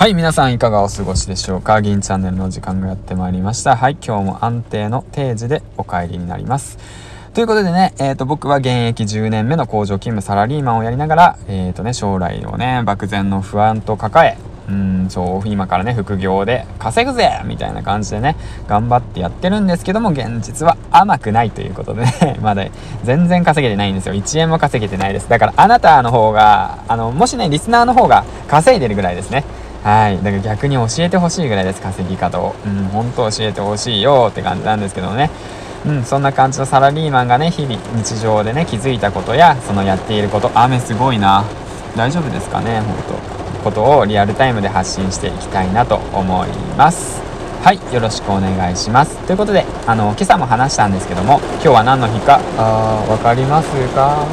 はい、皆さんいかがお過ごしでしょうか？銀チャンネルの時間がやってまいりました。はい、今日も安定の定時でお帰りになります。ということでね、えっ、ー、と、僕は現役10年目の工場勤務サラリーマンをやりながら、えっ、ー、とね、将来をね、漠然の不安と抱え、うん、そう、今からね、副業で稼ぐぜみたいな感じでね、頑張ってやってるんですけども、現実は甘くないということでね、まだ全然稼げてないんですよ。1円も稼げてないです。だからあなたの方が、あの、もしね、リスナーの方が稼いでるぐらいですね。はい。だから逆に教えてほしいぐらいです、稼ぎ方を。うん、本当教えてほしいよって感じなんですけどね。うん、そんな感じのサラリーマンがね、日々日常でね、気づいたことや、そのやっていること、雨すごいな。大丈夫ですかね、本当ことをリアルタイムで発信していきたいなと思います。はい、よろしくお願いします。ということで、あの、今朝も話したんですけども、今日は何の日か、あー、わかりますか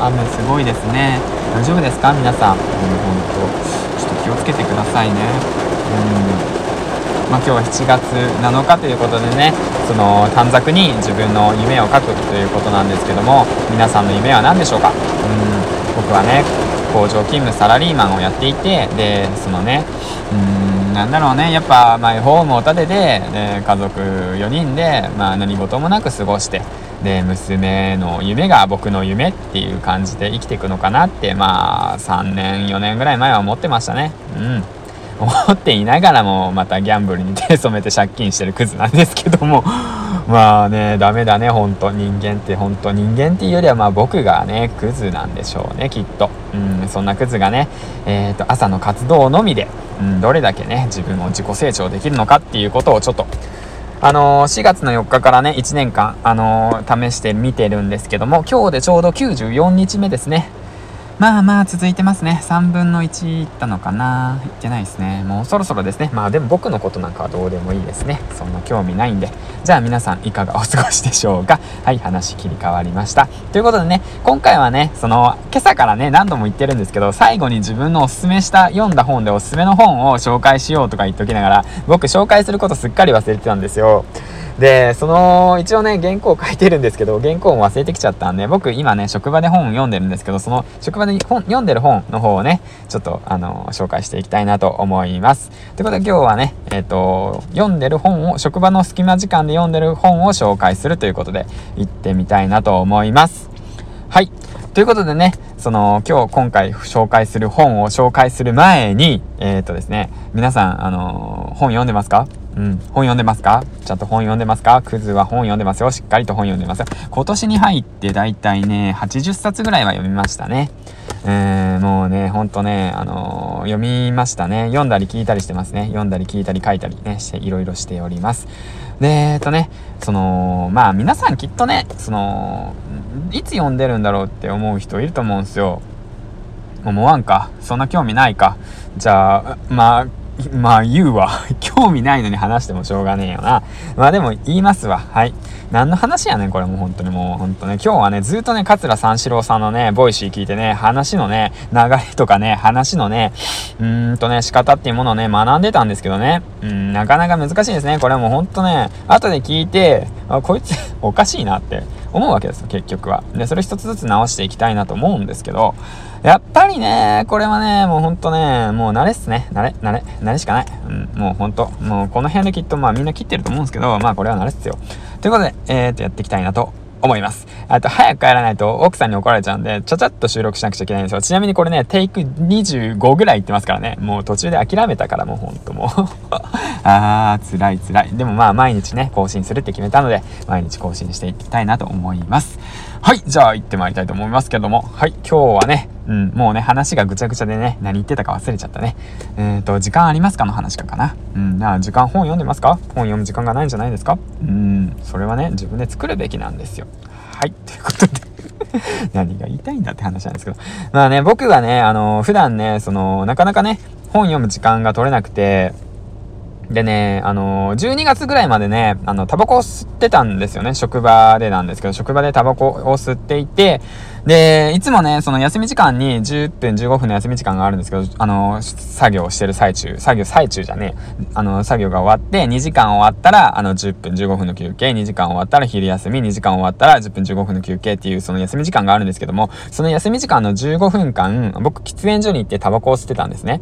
雨すごいですね。大丈夫ですか？皆さん。気をつけてくださいね。うん。まあ、今日は7月7日ということでねその短冊に自分の夢を書くということなんですけども皆さんの夢は何でしょうか？うん。僕はね工場勤務サラリーマンをやっていてでそのねうんなんだろうねやっぱマイホームを建ててで家族4人で、まあ、何事もなく過ごしてで娘の夢が僕の夢っていう感じで生きていくのかなってまあ3年4年ぐらい前は思ってましたね。うん。思っていながらもまたギャンブルに手染めて借金してるクズなんですけども。まあねダメだねほんと人間ってほんと人間っていうよりはまあ僕がねクズなんでしょうねきっと。うんそんなクズがねえっ、ー、と朝の活動のみで、うん、どれだけね自分を自己成長できるのかっていうことをちょっとあのー、4月の4日からね、1年間、あのー、試してみてるんですけども、今日でちょうど94日目ですね。まあまあ続いてますね。3分の1いったのかないってないですね。もうそろそろですね。まあでも僕のことなんかはどうでもいいですね。そんな興味ないんで。じゃあ皆さんいかがお過ごしでしょうかはい、話切り替わりました。ということでね、今回はね、その、今朝からね、何度も言ってるんですけど、最後に自分のおすすめした、読んだ本でおすすめの本を紹介しようとか言っときながら、僕紹介することすっかり忘れてたんですよ。で、その、一応ね、原稿を書いてるんですけど、原稿も忘れてきちゃったんで、僕今ね、職場で本読んでるんですけど、その、職場で本、読んでる本の方をね、ちょっと、あの、紹介していきたいなと思います。ということで今日はね、えっ、ー、と、読んでる本を、職場の隙間時間で読んでる本を紹介するということで、行ってみたいなと思います。はい。ということでね、その、今日、今回紹介する本を紹介する前に、えっ、ー、とですね、皆さん、あの本読んでますか？うん。本読んでますか？ちゃんと本読んでますか？クズは本読んでますよ。しっかりと本読んでますよ。今年に入ってだいたいね、80冊ぐらいは読みましたね。えー、もうね、ほんとね、あのー、読みましたね。読んだり聞いたりしてますね。読んだり聞いたり書いたりね、して、いろいろしております。で、えっとね、その、まあ皆さんきっとね、その、いつ読んでるんだろうって思う人いると思うんですよ。思わんか？そんな興味ないか？じゃあ、まあ、まあ言うわ。興味ないのに話してもしょうがねえよな。まあでも言いますわ。はい。何の話やねん、これもう本当にもう本当ね。今日はね、ずっとね、桂三四郎さんのね、 Voicy 聞いてね、話のね、流れとかね、話のね、うーんとね、仕方っていうものをね、学んでたんですけどね。うん、なかなか難しいですね。これもう本当ね、後で聞いて、あ、こいつ おかしいなって思うわけですよ、結局は。で、それ一つずつ直していきたいなと思うんですけど、やっぱりね、これはね、もうほんとね、もう慣れっすね。慣れ、慣れ、慣れしかない。うん、もうほんと、もうこの辺できっとまあみんな切ってると思うんですけど、まあこれは慣れっすよ。ということで、えーと、やっていきたいなと思います。あと、早く帰らないと奥さんに怒られちゃうんで、ちゃちゃっと収録しなくちゃいけないんですよ。ちなみにこれね、テイク25ぐらいいってますからね。もう途中で諦めたからもうほんともう あー、辛い辛い。でもまあ毎日ね、更新するって決めたので、毎日更新していきたいなと思います。はい、じゃあ行ってまいりたいと思いますけども、はい、今日はね、うん、もうね、話がぐちゃぐちゃでね、何言ってたか忘れちゃったね。えっ、ー、と、時間ありますかの話かかな。うん、な時間本読んでますか？本読む時間がないんじゃないですか？うん、それはね、自分で作るべきなんですよ。はい、ということで 何が言いたいんだって話なんですけど。まあね、僕はね、あの、普段ね、その、なかなかね、本読む時間が取れなくて、でね、あのー、12月ぐらいまでね、あの、タバコを吸ってたんですよね。職場でなんですけど、職場でタバコを吸っていて、で、いつもね、その休み時間に10分15分の休み時間があるんですけど、あのー、作業してる最中、作業最中じゃねあのー、作業が終わって、2時間終わったら、あの、10分15分の休憩、2時間終わったら昼休み、2時間終わったら10分15分の休憩っていう、その休み時間があるんですけども、その休み時間の15分間、僕、喫煙所に行ってタバコを吸ってたんですね。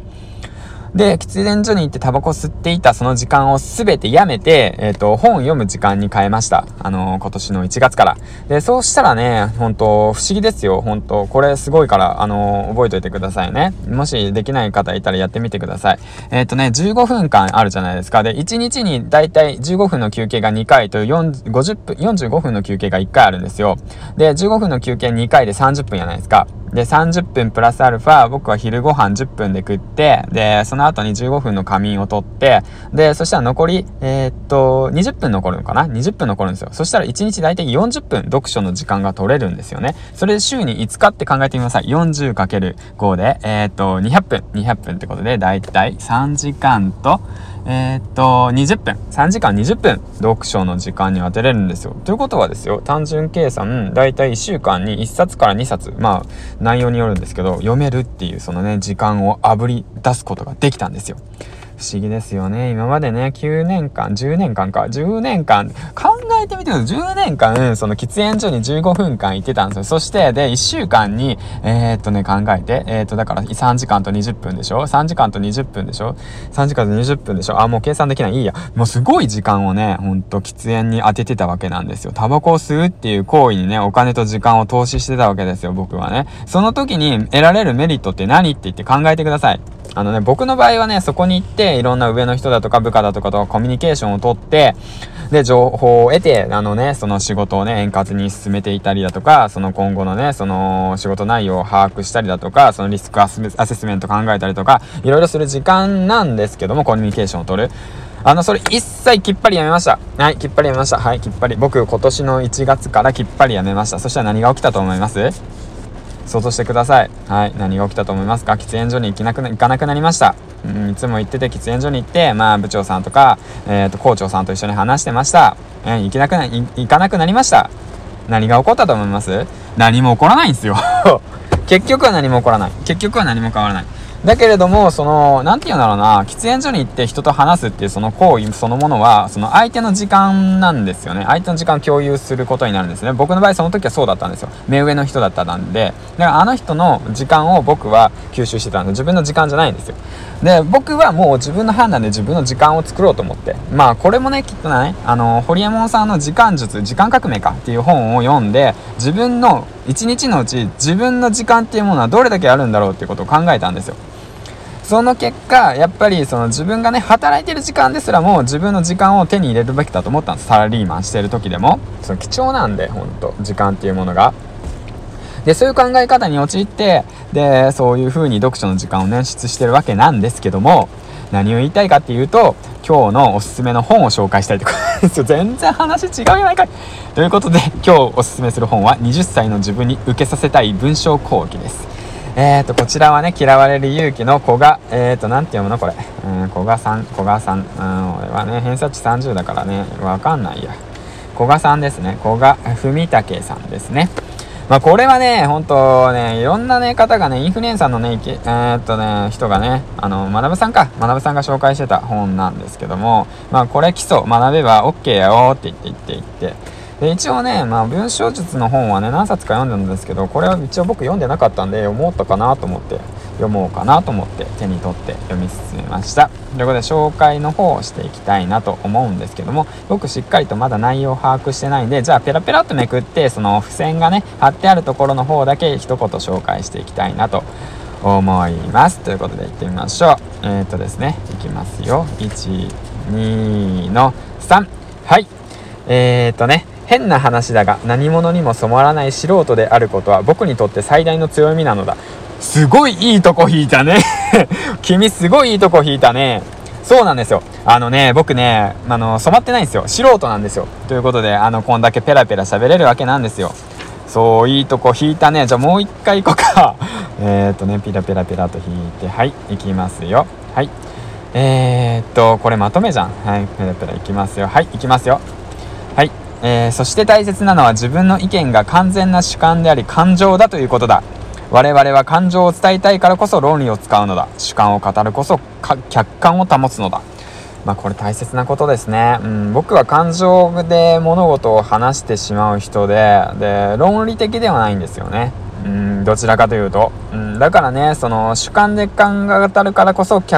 で、喫煙所に行ってタバコ吸っていたその時間をすべてやめて、えっ、ー、と、本を読む時間に変えました。あのー、今年の1月から。で、そうしたらね、本当不思議ですよ、本当これすごいから、あのー、覚えておいてくださいね。もしできない方いたらやってみてください。えっ、とね、15分間あるじゃないですか。で、1日にだいたい15分の休憩が2回と4 50分、45分の休憩が1回あるんですよ。で、15分の休憩2回で30分やないですか。で、30分プラスアルファ、僕は昼ご飯10分で食って、で、その後に15分の仮眠をとって、で、そしたら残り、えー、っと、20分残るのかな ?20 分残るんですよ。そしたら1日大体40分読書の時間が取れるんですよね。それで週に5日って考えてみなさい。40×5 で、えー、っと、200分。200分ってことで、大体3時間と、えー、っと、20分。3時間20分、読書の時間に当てれるんですよ。ということはですよ、単純計算、だいたい1週間に1冊から2冊、まあ、内容によるんですけど、読めるっていうそのね、時間をあぶり出すことができたんですよ。不思議ですよね。今までね、9年間、10年間か、10年間、考えてみてください。10年間、その喫煙所に15分間行ってたんですよ。そして、で、1週間に、えー、っとね、考えて、えー、っと、だから3時間と20分でしょ ?3 時間と20分でしょ ?3 時間と20分でしょ？あ、もう計算できない。いいや。もうすごい時間をね、ほんと喫煙に当ててたわけなんですよ。タバコを吸うっていう行為にね、お金と時間を投資してたわけですよ、僕はね。その時に得られるメリットって何って言って考えてください。あのね、僕の場合はね、そこに行って、いろんな上の人だとか部下だとかとコミュニケーションをとって、で、情報を得て、あのね、その仕事をね、円滑に進めていたりだとか、その今後のね、その仕事内容を把握したりだとか、そのリスクアセスメント考えたりとか、いろいろする時間なんですけども、コミュニケーションを取る。あの、それ一切きっぱりやめました。はい、きっぱりやめました。はい、きっぱり。僕、今年の1月からきっぱりやめました。そしたら何が起きたと思います？想像してください。はい。何が起きたと思いますか？喫煙所に行きなく行かなくなりました。うん、いつも行ってて喫煙所に行って、まあ部長さんとか、えっ、ー、と、校長さんと一緒に話してました。えー、行けなくな、行かなくなりました。何が起こったと思います？何も起こらないんですよ 結局は何も起こらない。結局は何も変わらない。だけれども、その、なんて言うんだろうな、喫煙所に行って人と話すっていうその行為そのものは、その相手の時間なんですよね。相手の時間を共有することになるんですね。僕の場合その時はそうだったんですよ。目上の人だったんで。だからあの人の時間を僕は吸収してたんで、自分の時間じゃないんですよ。で、僕はもう自分の判断で自分の時間を作ろうと思って。まあ、これもね、きっとね、あの、ホリエモンさんの時間術、時間革命かっていう本を読んで、自分の一日のうち自分の時間っていうものはどれだけあるんだろうっていうことを考えたんですよ。その結果、やっぱりその自分がね、働いてる時間ですらも自分の時間を手に入れるべきだと思ったんです。サラリーマンしてる時でも。その貴重なんで、ほんと、時間っていうものが。で、そういう考え方に陥って、で、そういう風に読書の時間を捻出してるわけなんですけども、何を言いたいかっていうと、今日のおすすめの本を紹介したいとかですよ。全然話違うやないかい。ということで、今日おすすめする本は、20歳の自分に受けさせたい文章講義です。えっ、ー、と、こちらはね、嫌われる勇気の古賀、えっ、ー、と、なんて読むのこれ。うん、古賀さん、古賀さん。うん、俺はね、偏差値30だからね、わかんないや。古賀さんですね。古賀文武さんですね。まあ、これはね、本当ね、いろんなね、方がね、インフルエンサーのね、えー、っとね、人がね、あの、学さんか、学さんが紹介してた本なんですけども、まあ、これ基礎、学べば OK やよって言って言って言って、で一応ね、まあ、文章術の本はね何冊か読んでるんですけどこれは一応僕読んでなかったんで読もうとかなと思って読もうかなと思って手に取って読み進めました。ということで紹介の方をしていきたいなと思うんですけども僕しっかりとまだ内容を把握してないんでじゃあペラペラっとめくってその付箋がね貼ってあるところの方だけ一言紹介していきたいなと思います。ということでいってみましょう。えっ、とですねいきますよ。12の3はい。えっ、ー、とね変な話だが何者にも染まらない素人であることは僕にとって最大の強みなのだ。すごいいいとこ引いたね。君すごいいいとこ引いたね。そうなんですよ。あのね僕ねあの染まってないんですよ。素人なんですよ。ということであのこんだけペラペラ喋れるわけなんですよ。そういいとこ引いたね。じゃあもう一回行こうか。えっとねペラペラペラと引いてはい行きますよ。はい。えー、っとこれまとめじゃん。はいペラペラいきますよ。はい行きますよ。えー、そして大切なのは自分の意見が完全な主観であり感情だということだ。我々は感情を伝えたいからこそ論理を使うのだ。主観を語るこそ客観を保つのだ。まあこれ大切なことですね、うん、僕は感情で物事を話してしまう人でで論理的ではないんですよね。うんどちらかというと、うん、だからねその主観で考え語るからこそ客